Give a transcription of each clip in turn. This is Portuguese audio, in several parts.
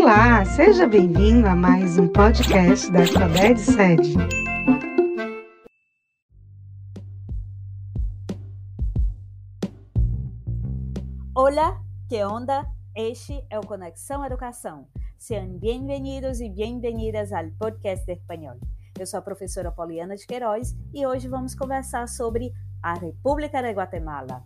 Olá, seja bem-vindo a mais um podcast da Alfabete Sede. Olá, que onda? Este é o Conexão Educação. Sejam bem-vindos e bem-vindas ao podcast de espanhol. Eu sou a professora Poliana de Queiroz e hoje vamos conversar sobre a República de Guatemala.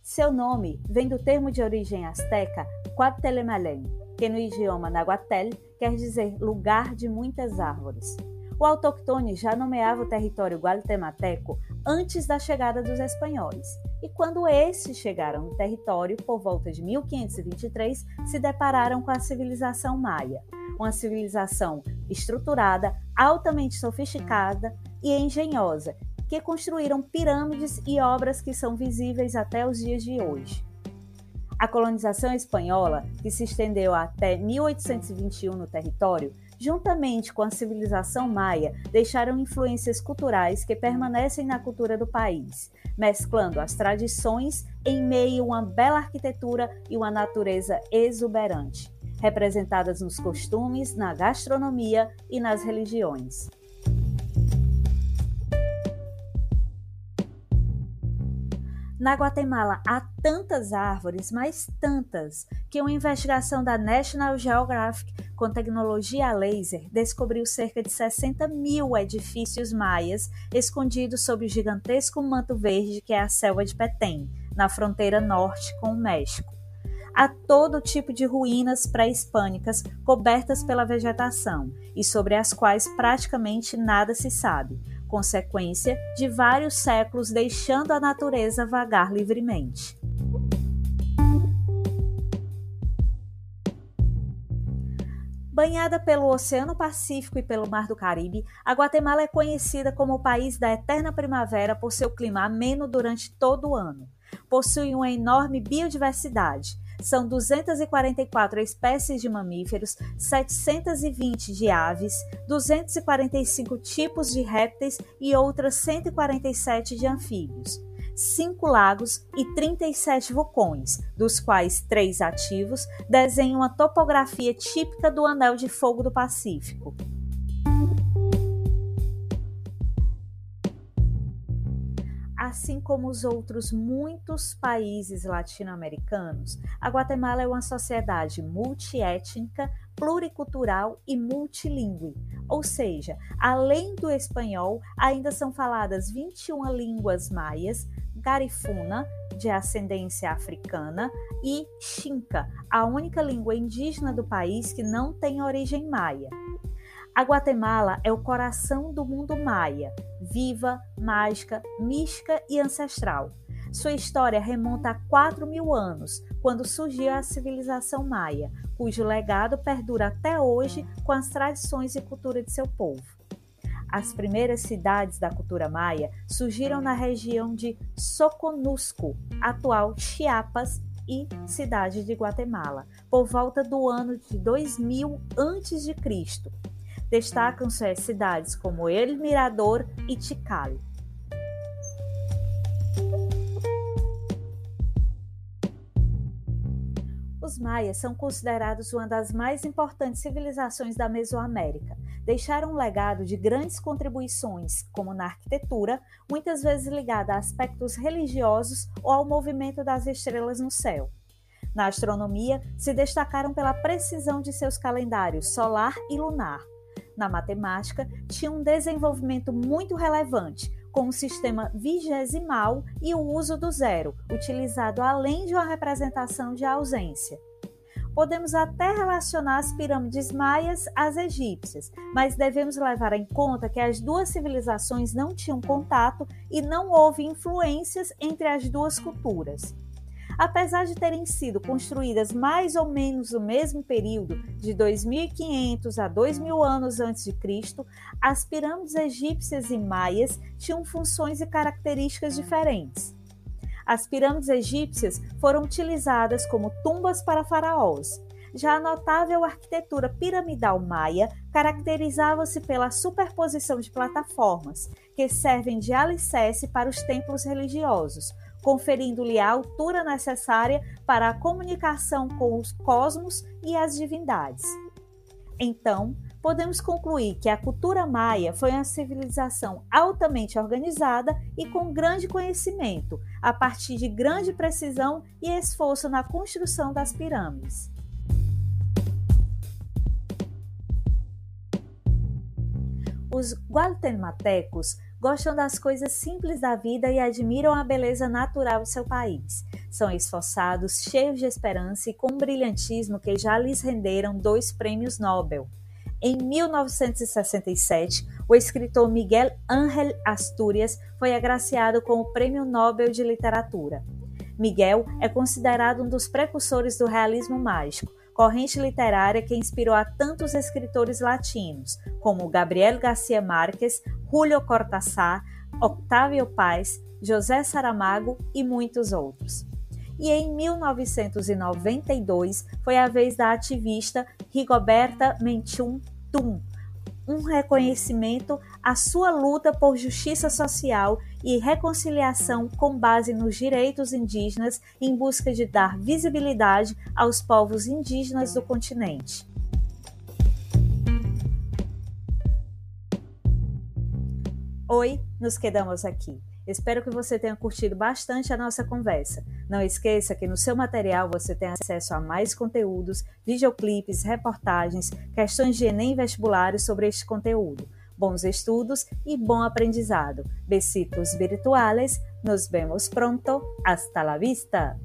Seu nome vem do termo de origem asteca Cuauhtemoc, que no idioma nahuatl quer dizer lugar de muitas árvores. O autóctone já nomeava o território guatemalteco antes da chegada dos espanhóis, e quando esses chegaram no território por volta de 1523, se depararam com a civilização maia, uma civilização estruturada, altamente sofisticada e engenhosa, que construíram pirâmides e obras que são visíveis até os dias de hoje. A colonização espanhola, que se estendeu até 1821 no território, juntamente com a civilização maia, deixaram influências culturais que permanecem na cultura do país, mesclando as tradições em meio a uma bela arquitetura e uma natureza exuberante, representadas nos costumes, na gastronomia e nas religiões. Na Guatemala há tantas árvores, mas tantas, que uma investigação da National Geographic com tecnologia laser descobriu cerca de 60 mil edifícios maias escondidos sob o gigantesco manto verde que é a selva de Petém, na fronteira norte com o México. Há todo tipo de ruínas pré-hispânicas cobertas pela vegetação e sobre as quais praticamente nada se sabe consequência de vários séculos deixando a natureza vagar livremente. Banhada pelo Oceano Pacífico e pelo Mar do Caribe, a Guatemala é conhecida como o país da eterna primavera por seu clima ameno durante todo o ano. Possui uma enorme biodiversidade, são 244 espécies de mamíferos, 720 de aves, 245 tipos de répteis e outras 147 de anfíbios. Cinco lagos e 37 vulcões, dos quais três ativos, desenham a topografia típica do Anel de Fogo do Pacífico. Assim como os outros muitos países latino-americanos, a Guatemala é uma sociedade multiétnica, pluricultural e multilingüe, ou seja, além do espanhol, ainda são faladas 21 línguas maias, garifuna, de ascendência africana, e xinca, a única língua indígena do país que não tem origem maia. A Guatemala é o coração do mundo maia, viva, mágica, mística e ancestral. Sua história remonta a 4 mil anos, quando surgiu a civilização maia, cujo legado perdura até hoje com as tradições e cultura de seu povo. As primeiras cidades da cultura maia surgiram na região de Soconusco, atual Chiapas e cidade de Guatemala, por volta do ano de 2000 a.C Destacam-se as cidades como El Mirador e Tikal. Os maias são considerados uma das mais importantes civilizações da Mesoamérica. Deixaram um legado de grandes contribuições, como na arquitetura, muitas vezes ligada a aspectos religiosos ou ao movimento das estrelas no céu. Na astronomia, se destacaram pela precisão de seus calendários solar e lunar, na matemática, tinha um desenvolvimento muito relevante, com o sistema vigesimal e o uso do zero, utilizado além de uma representação de ausência. Podemos até relacionar as pirâmides maias às egípcias, mas devemos levar em conta que as duas civilizações não tinham contato e não houve influências entre as duas culturas. Apesar de terem sido construídas mais ou menos no mesmo período, de 2500 a 2000 anos antes de Cristo, as pirâmides egípcias e maias tinham funções e características diferentes. As pirâmides egípcias foram utilizadas como tumbas para faraós. Já a notável arquitetura piramidal maia caracterizava-se pela superposição de plataformas, que servem de alicerce para os templos religiosos, conferindo-lhe a altura necessária para a comunicação com os cosmos e as divindades. Então, podemos concluir que a cultura maia foi uma civilização altamente organizada e com grande conhecimento, a partir de grande precisão e esforço na construção das pirâmides. Os guatemaltecos gostam das coisas simples da vida e admiram a beleza natural de seu país. São esforçados, cheios de esperança e com um brilhantismo que já lhes renderam dois prêmios Nobel. Em 1967, o escritor Miguel Ángel Asturias foi agraciado com o Prêmio Nobel de Literatura. Miguel é considerado um dos precursores do realismo mágico, corrente literária que inspirou a tantos escritores latinos, como Gabriel Garcia Marques, Julio Cortázar, Octavio Paz, José Saramago e muitos outros. E em 1992 foi a vez da ativista Rigoberta Menchum Tum, um reconhecimento à sua luta por justiça social e reconciliação com base nos direitos indígenas em busca de dar visibilidade aos povos indígenas do continente. Oi, nos quedamos aqui. Espero que você tenha curtido bastante a nossa conversa. Não esqueça que no seu material você tem acesso a mais conteúdos, videoclipes, reportagens, questões de Enem vestibulares sobre este conteúdo. Bons estudos e bom aprendizado. Besitos virtuales. Nos vemos pronto. Hasta la vista.